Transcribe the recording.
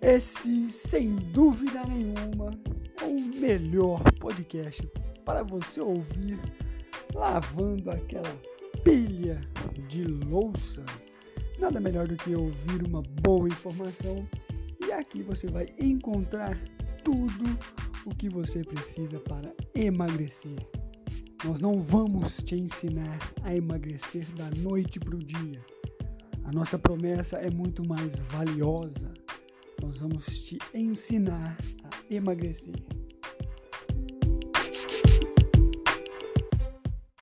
Esse, sem dúvida nenhuma, é o melhor podcast para você ouvir lavando aquela pilha de louças. Nada melhor do que ouvir uma boa informação e aqui você vai encontrar tudo o que você precisa para emagrecer. Nós não vamos te ensinar a emagrecer da noite para o dia. A nossa promessa é muito mais valiosa. Nós vamos te ensinar a emagrecer.